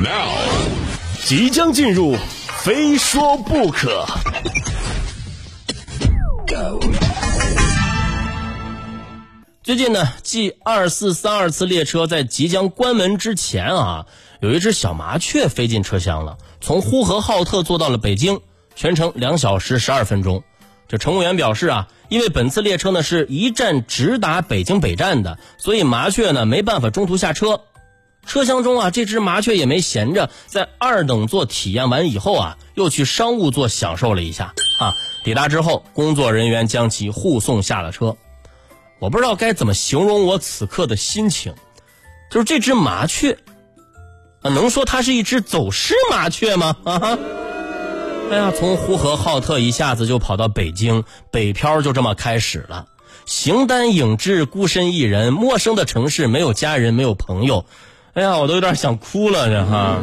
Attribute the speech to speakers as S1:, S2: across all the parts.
S1: Now，即将进入，非说不可。
S2: 最近呢，继二四三二次列车在即将关门之前啊，有一只小麻雀飞进车厢了，从呼和浩特坐到了北京，全程两小时十二分钟。这乘务员表示啊，因为本次列车呢是一站直达北京北站的，所以麻雀呢没办法中途下车。车厢中啊，这只麻雀也没闲着，在二等座体验完以后啊，又去商务座享受了一下啊。抵达之后，工作人员将其护送下了车。我不知道该怎么形容我此刻的心情，就是这只麻雀，啊，能说它是一只走失麻雀吗？啊哈！哎呀，从呼和浩特一下子就跑到北京，北漂就这么开始了。形单影只，孤身一人，陌生的城市，没有家人，没有朋友。哎呀，我都有点想哭了，这哈。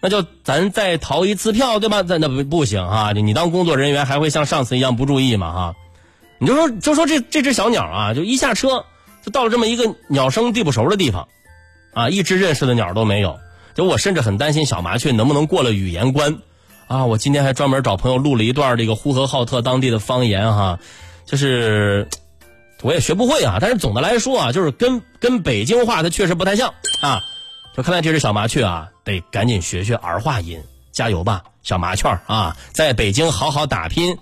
S2: 那就咱再逃一次票，对吧？咱那不不行啊！你当工作人员还会像上次一样不注意吗？哈。你就说，就说这这只小鸟啊，就一下车就到了这么一个鸟生地不熟的地方，啊，一只认识的鸟都没有。就我甚至很担心小麻雀能不能过了语言关，啊，我今天还专门找朋友录了一段这个呼和浩特当地的方言哈，就是我也学不会啊，但是总的来说啊，就是跟跟北京话它确实不太像啊。就看来这只小麻雀啊，得赶紧学学儿化音，加油吧，小麻雀啊，在北京好好打拼。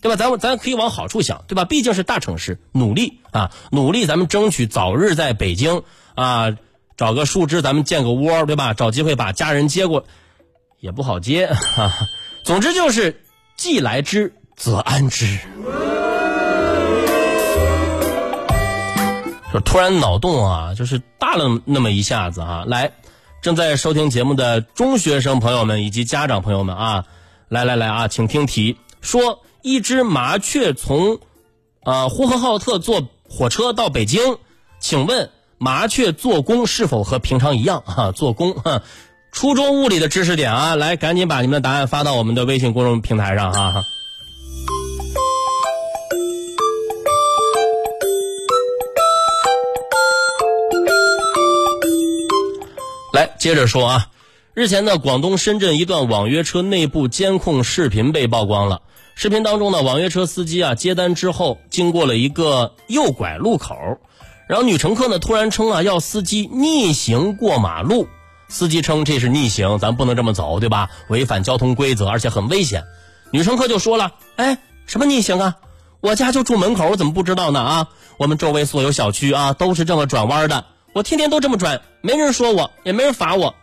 S2: 对吧？咱咱可以往好处想，对吧？毕竟是大城市，努力啊，努力，咱们争取早日在北京啊找个树枝，咱们建个窝，对吧？找机会把家人接过，也不好接啊。总之就是，既来之则安之。就突然脑洞啊，就是大了那么一下子啊。来，正在收听节目的中学生朋友们以及家长朋友们啊，来来来啊，请听题说。一只麻雀从，呃，呼和浩特坐火车到北京，请问麻雀做工是否和平常一样？哈，做工，哈，初中物理的知识点啊，来，赶紧把你们的答案发到我们的微信公众平台上啊。来，接着说啊，日前呢，广东深圳一段网约车内部监控视频被曝光了。视频当中呢，网约车司机啊接单之后，经过了一个右拐路口，然后女乘客呢突然称啊要司机逆行过马路，司机称这是逆行，咱不能这么走，对吧？违反交通规则，而且很危险。女乘客就说了，哎，什么逆行啊？我家就住门口，我怎么不知道呢？啊，我们周围所有小区啊都是这么转弯的，我天天都这么转，没人说我，也没人罚我。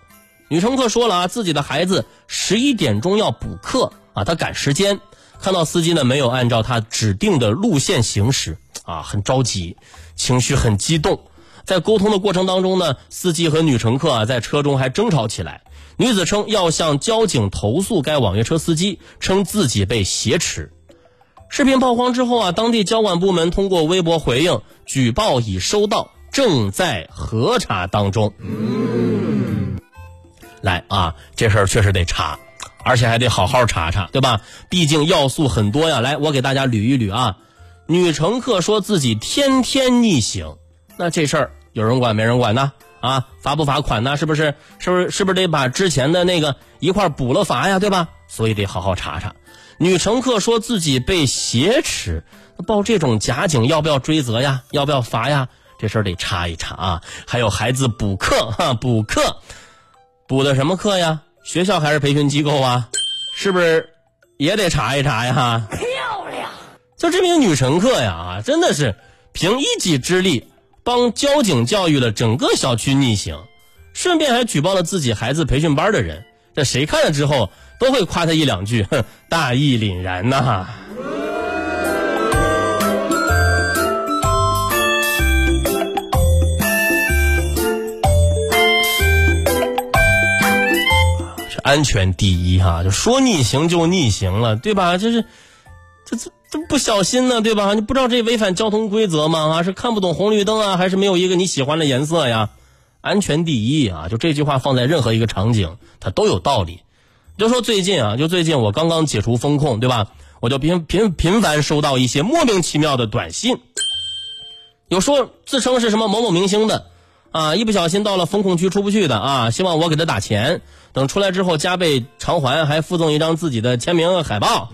S2: 女乘客说了啊，自己的孩子十一点钟要补课啊，她赶时间。看到司机呢没有按照他指定的路线行驶啊，很着急，情绪很激动。在沟通的过程当中呢，司机和女乘客啊在车中还争吵起来。女子称要向交警投诉该网约车司机，称自己被挟持。视频曝光之后啊，当地交管部门通过微博回应：举报已收到，正在核查当中。来啊，这事儿确实得查。而且还得好好查查，对吧？毕竟要素很多呀。来，我给大家捋一捋啊。女乘客说自己天天逆行，那这事儿有人管没人管呢？啊，罚不罚款呢？是不是？是不是？是不是得把之前的那个一块补了罚呀？对吧？所以得好好查查。女乘客说自己被挟持，报这种假警要不要追责呀？要不要罚呀？这事儿得查一查啊。还有孩子补课哈，补课，补的什么课呀？学校还是培训机构啊？是不是也得查一查呀？漂亮！就这名女乘客呀，啊，真的是凭一己之力帮交警教育了整个小区逆行，顺便还举报了自己孩子培训班的人。这谁看了之后都会夸他一两句，哼，大义凛然呐！安全第一哈，就说逆行就逆行了，对吧？就是，这这这不小心呢，对吧？你不知道这违反交通规则吗？啊，是看不懂红绿灯啊，还是没有一个你喜欢的颜色呀？安全第一啊！就这句话放在任何一个场景，它都有道理。就说最近啊，就最近我刚刚解除风控，对吧？我就频频频繁收到一些莫名其妙的短信，有说自称是什么某某明星的。啊，一不小心到了风控区出不去的啊，希望我给他打钱，等出来之后加倍偿还，还附赠一张自己的签名海报。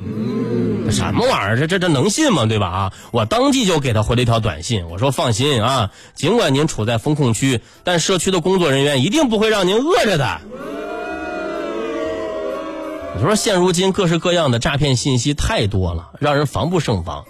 S2: 什么玩意儿？这这这能信吗？对吧？啊，我当即就给他回了一条短信，我说放心啊，尽管您处在风控区，但社区的工作人员一定不会让您饿着的。我说现如今各式各样的诈骗信息太多了，让人防不胜防。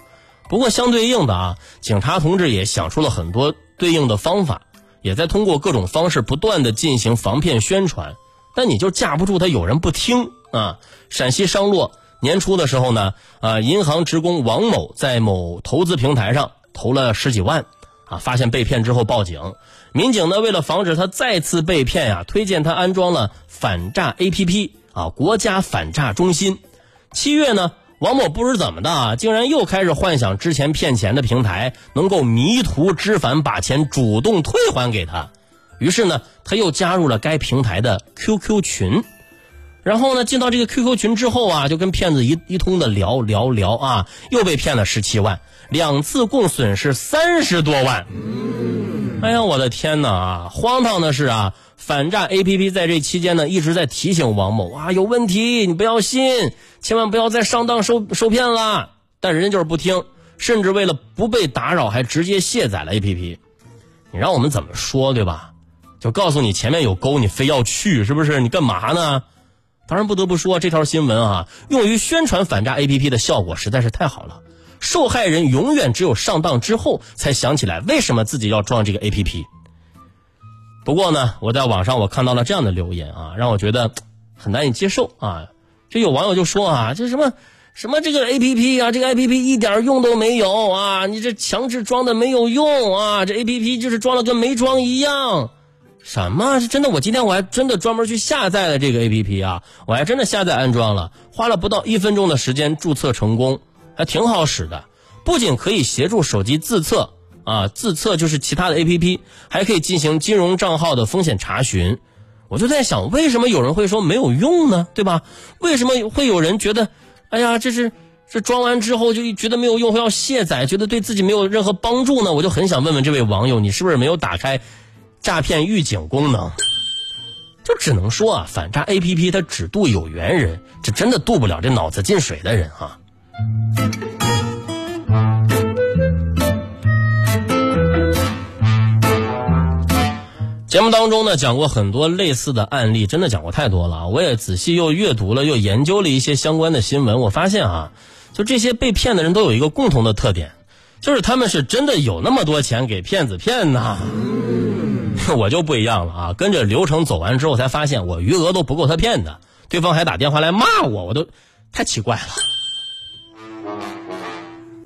S2: 不过相对应的啊，警察同志也想出了很多对应的方法，也在通过各种方式不断的进行防骗宣传，但你就架不住他有人不听啊。陕西商洛。年初的时候呢，啊，银行职工王某在某投资平台上投了十几万，啊，发现被骗之后报警。民警呢，为了防止他再次被骗呀，推荐他安装了反诈 APP 啊，国家反诈中心。七月呢，王某不知怎么的，竟然又开始幻想之前骗钱的平台能够迷途知返，把钱主动退还给他。于是呢，他又加入了该平台的 QQ 群。然后呢，进到这个 QQ 群之后啊，就跟骗子一一通的聊聊聊啊，又被骗了十七万，两次共损失三十多万。哎呀，我的天哪啊！荒唐的是啊，反诈 APP 在这期间呢一直在提醒王某啊，有问题，你不要信，千万不要再上当受受骗了。但人家就是不听，甚至为了不被打扰，还直接卸载了 APP。你让我们怎么说对吧？就告诉你前面有沟，你非要去，是不是？你干嘛呢？当然不得不说，这条新闻啊，用于宣传反诈 APP 的效果实在是太好了。受害人永远只有上当之后才想起来为什么自己要装这个 APP。不过呢，我在网上我看到了这样的留言啊，让我觉得很难以接受啊。这有网友就说啊，这什么什么这个 APP 啊，这个 APP 一点用都没有啊，你这强制装的没有用啊，这 APP 就是装了跟没装一样。什么？是真的？我今天我还真的专门去下载了这个 A P P 啊！我还真的下载安装了，花了不到一分钟的时间注册成功，还挺好使的。不仅可以协助手机自测啊，自测就是其他的 A P P，还可以进行金融账号的风险查询。我就在想，为什么有人会说没有用呢？对吧？为什么会有人觉得，哎呀，这是这装完之后就觉得没有用，要卸载，觉得对自己没有任何帮助呢？我就很想问问这位网友，你是不是没有打开？诈骗预警功能，就只能说啊，反诈 A P P 它只渡有缘人，这真的渡不了这脑子进水的人啊。节目当中呢，讲过很多类似的案例，真的讲过太多了。我也仔细又阅读了，又研究了一些相关的新闻，我发现啊，就这些被骗的人都有一个共同的特点，就是他们是真的有那么多钱给骗子骗呐。我就不一样了啊！跟着流程走完之后，才发现我余额都不够他骗的，对方还打电话来骂我，我都太奇怪了。